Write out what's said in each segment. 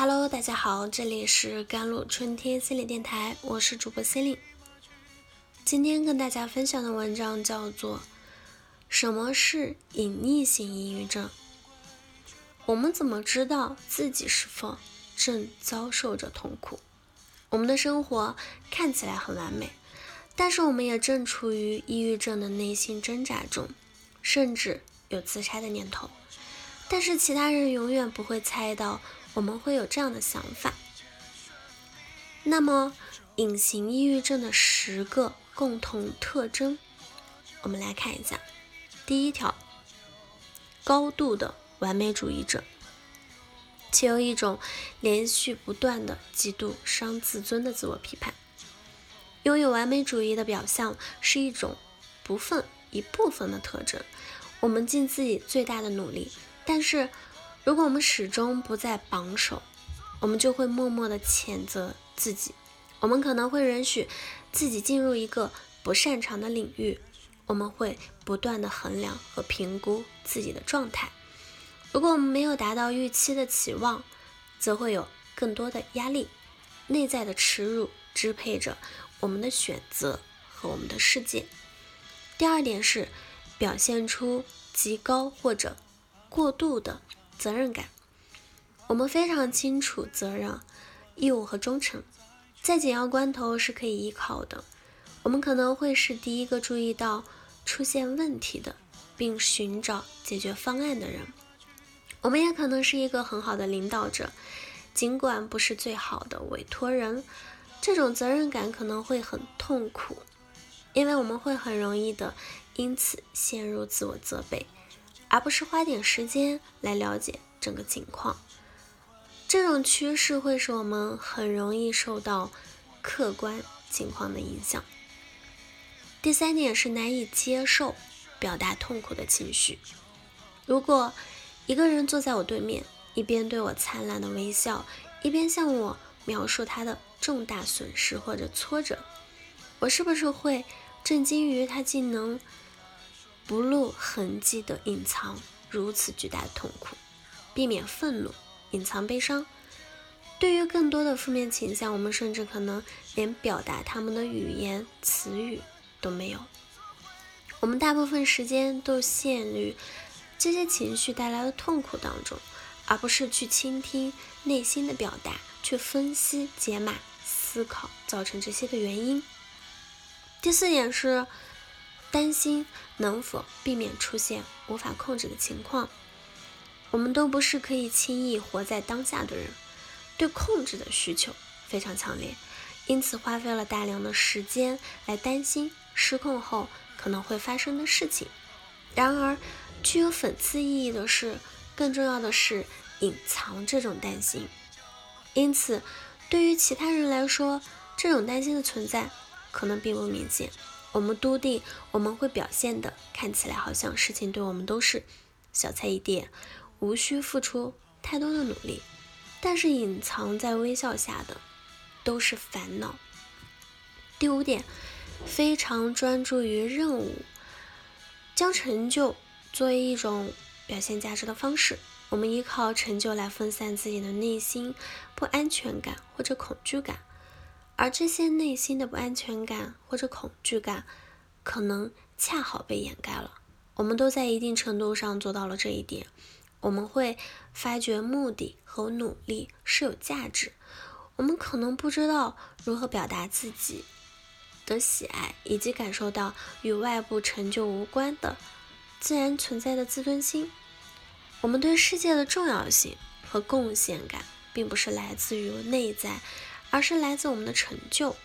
Hello，大家好，这里是甘露春天心理电台，我是主播心灵。今天跟大家分享的文章叫做《什么是隐匿性抑郁症》。我们怎么知道自己是否正遭受着痛苦？我们的生活看起来很完美，但是我们也正处于抑郁症的内心挣扎中，甚至有自杀的念头。但是其他人永远不会猜到我们会有这样的想法。那么，隐形抑郁症的十个共同特征，我们来看一下。第一条，高度的完美主义者，且有一种连续不断的极度伤自尊的自我批判。拥有完美主义的表象是一种不分一部分的特征。我们尽自己最大的努力。但是，如果我们始终不在榜首，我们就会默默的谴责自己。我们可能会允许自己进入一个不擅长的领域，我们会不断的衡量和评估自己的状态。如果我们没有达到预期的期望，则会有更多的压力，内在的耻辱支配着我们的选择和我们的世界。第二点是表现出极高或者。过度的责任感，我们非常清楚责任、义务和忠诚，在紧要关头是可以依靠的。我们可能会是第一个注意到出现问题的，并寻找解决方案的人。我们也可能是一个很好的领导者，尽管不是最好的委托人。这种责任感可能会很痛苦，因为我们会很容易的因此陷入自我责备。而不是花点时间来了解整个情况，这种趋势会使我们很容易受到客观情况的影响。第三点是难以接受表达痛苦的情绪。如果一个人坐在我对面，一边对我灿烂的微笑，一边向我描述他的重大损失或者挫折，我是不是会震惊于他竟能？不露痕迹的隐藏如此巨大的痛苦，避免愤怒，隐藏悲伤。对于更多的负面倾向，我们甚至可能连表达他们的语言词语都没有。我们大部分时间都陷于这些情绪带来的痛苦当中，而不是去倾听内心的表达，去分析、解码、思考造成这些的原因。第四点是。担心能否避免出现无法控制的情况？我们都不是可以轻易活在当下的人，对控制的需求非常强烈，因此花费了大量的时间来担心失控后可能会发生的事情。然而，具有讽刺意义的是，更重要的是隐藏这种担心。因此，对于其他人来说，这种担心的存在可能并不明显。我们笃定我们会表现的看起来好像事情对我们都是小菜一碟，无需付出太多的努力，但是隐藏在微笑下的都是烦恼。第五点，非常专注于任务，将成就作为一种表现价值的方式。我们依靠成就来分散自己的内心不安全感或者恐惧感。而这些内心的不安全感或者恐惧感，可能恰好被掩盖了。我们都在一定程度上做到了这一点。我们会发觉目的和努力是有价值。我们可能不知道如何表达自己的喜爱，以及感受到与外部成就无关的自然存在的自尊心。我们对世界的重要性和贡献感，并不是来自于内在。而是来自我们的成就。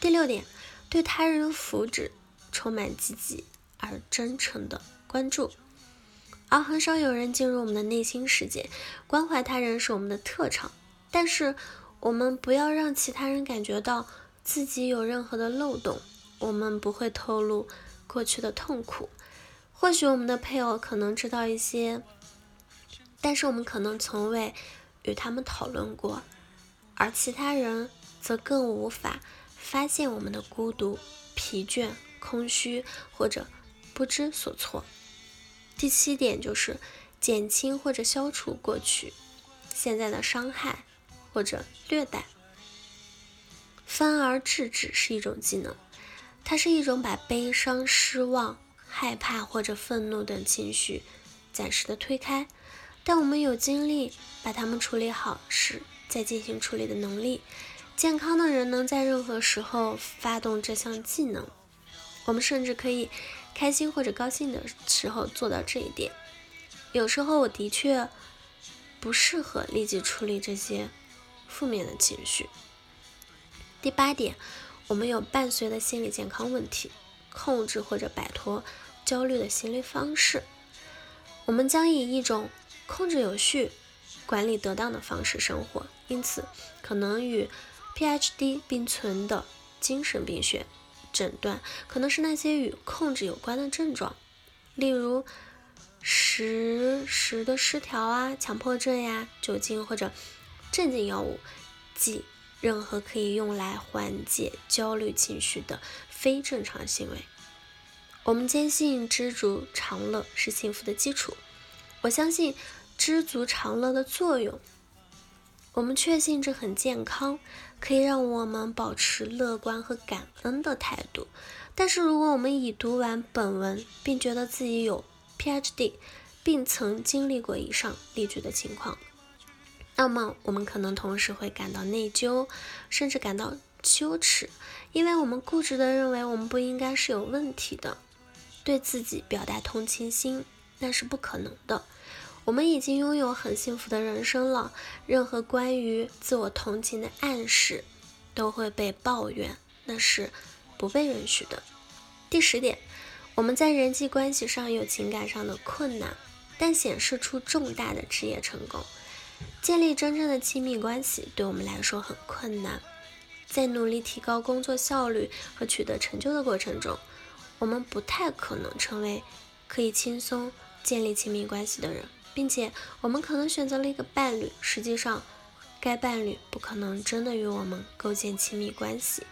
第六点，对他人福祉充满积极而真诚的关注，而很少有人进入我们的内心世界。关怀他人是我们的特长，但是我们不要让其他人感觉到自己有任何的漏洞。我们不会透露过去的痛苦，或许我们的配偶可能知道一些，但是我们可能从未与他们讨论过。而其他人则更无法发现我们的孤独、疲倦、空虚或者不知所措。第七点就是减轻或者消除过去现在的伤害或者虐待。分而治之是一种技能，它是一种把悲伤、失望、害怕或者愤怒等情绪暂时的推开，但我们有精力把它们处理好时再进行处理的能力。健康的人能在任何时候发动这项技能，我们甚至可以开心或者高兴的时候做到这一点。有时候我的确不适合立即处理这些负面的情绪。第八点，我们有伴随的心理健康问题，控制或者摆脱焦虑的心理方式。我们将以一种控制有序、管理得当的方式生活，因此可能与 PhD 并存的精神病学诊断，可能是那些与控制有关的症状，例如食时的失调啊、强迫症呀、酒精或者镇静药物，即。任何可以用来缓解焦虑情绪的非正常行为。我们坚信知足常乐是幸福的基础。我相信知足常乐的作用。我们确信这很健康，可以让我们保持乐观和感恩的态度。但是，如果我们已读完本文，并觉得自己有 PhD，并曾经历过以上例举的情况，那么，我们可能同时会感到内疚，甚至感到羞耻，因为我们固执地认为我们不应该是有问题的。对自己表达同情心，那是不可能的。我们已经拥有很幸福的人生了，任何关于自我同情的暗示都会被抱怨，那是不被允许的。第十点，我们在人际关系上有情感上的困难，但显示出重大的职业成功。建立真正的亲密关系对我们来说很困难，在努力提高工作效率和取得成就的过程中，我们不太可能成为可以轻松建立亲密关系的人，并且我们可能选择了一个伴侣，实际上该伴侣不可能真的与我们构建亲密关系，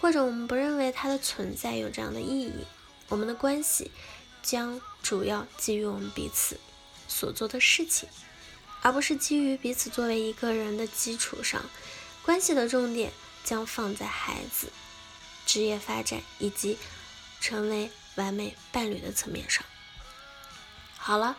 或者我们不认为他的存在有这样的意义。我们的关系将主要基于我们彼此所做的事情。而不是基于彼此作为一个人的基础上，关系的重点将放在孩子、职业发展以及成为完美伴侣的层面上。好了，